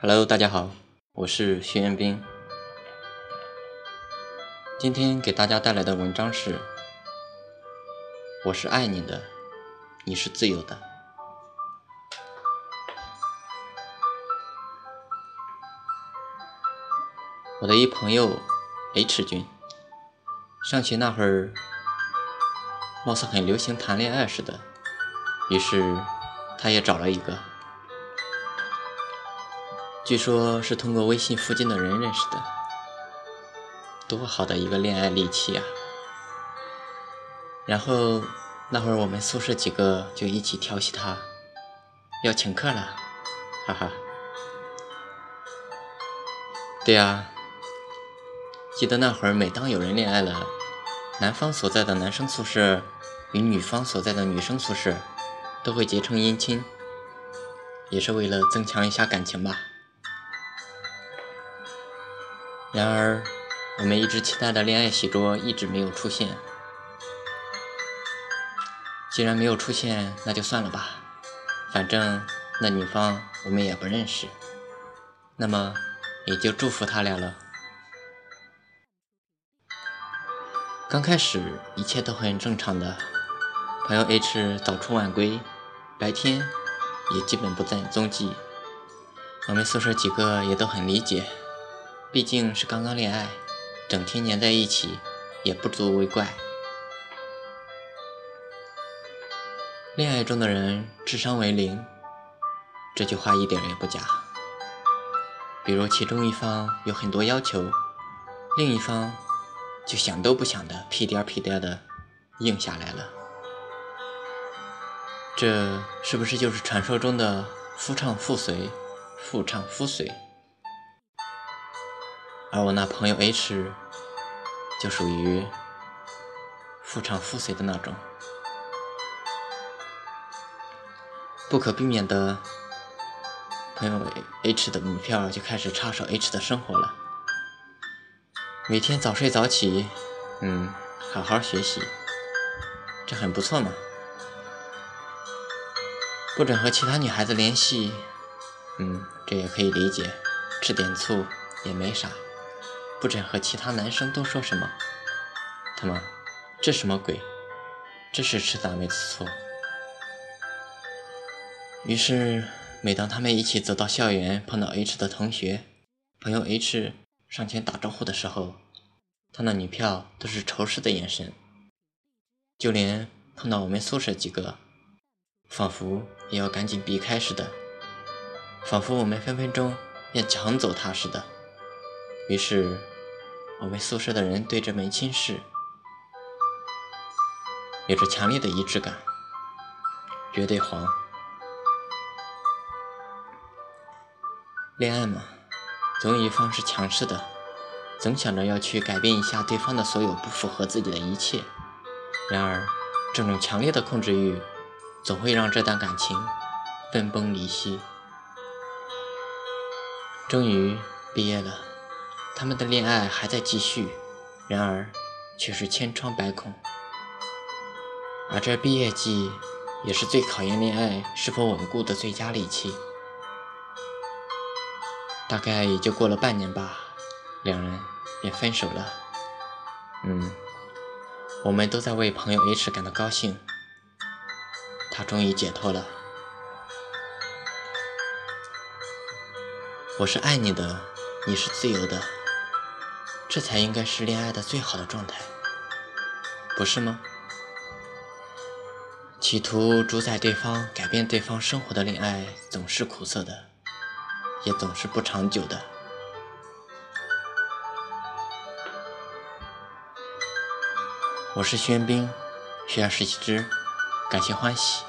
Hello，大家好，我是徐彦斌。今天给大家带来的文章是：我是爱你的，你是自由的。我的一朋友 H 君，上学那会儿，貌似很流行谈恋爱似的，于是他也找了一个。据说是通过微信附近的人认识的，多好的一个恋爱利器呀！然后那会儿我们宿舍几个就一起调戏他，要请客了，哈哈。对呀，记得那会儿每当有人恋爱了，男方所在的男生宿舍与女方所在的女生宿舍都会结成姻亲，也是为了增强一下感情吧。然而，我们一直期待的恋爱喜桌一直没有出现。既然没有出现，那就算了吧，反正那女方我们也不认识，那么也就祝福他俩了。刚开始一切都很正常的，朋友 H 早出晚归，白天也基本不见踪迹，我们宿舍几个也都很理解。毕竟是刚刚恋爱，整天黏在一起也不足为怪。恋爱中的人智商为零，这句话一点也不假。比如其中一方有很多要求，另一方就想都不想的屁颠屁颠的应下来了。这是不是就是传说中的夫唱妇随？妇唱夫随？而我那朋友 H 就属于妇唱妇随的那种，不可避免的，朋友 H 的女票就开始插手 H 的生活了。每天早睡早起，嗯，好好学习，这很不错嘛。不准和其他女孩子联系，嗯，这也可以理解，吃点醋也没啥。不准和其他男生多说什么，他妈，这什么鬼？这是吃咱们的醋。于是，每当他们一起走到校园，碰到 H 的同学朋友 H 上前打招呼的时候，他那女票都是仇视的眼神。就连碰到我们宿舍几个，仿佛也要赶紧避开似的，仿佛我们分分钟要抢走他似的。于是。我们宿舍的人对这门亲事有着强烈的一致感，绝对黄。恋爱嘛，总有一方是强势的，总想着要去改变一下对方的所有不符合自己的一切。然而，这种强烈的控制欲总会让这段感情分崩离析。终于毕业了。他们的恋爱还在继续，然而却是千疮百孔。而这毕业季也是最考验恋爱是否稳固的最佳利器。大概也就过了半年吧，两人便分手了。嗯，我们都在为朋友 H 感到高兴，他终于解脱了。我是爱你的，你是自由的。这才应该是恋爱的最好的状态，不是吗？企图主宰对方、改变对方生活的恋爱，总是苦涩的，也总是不长久的。我是宣兵，学而实习之，感谢欢喜。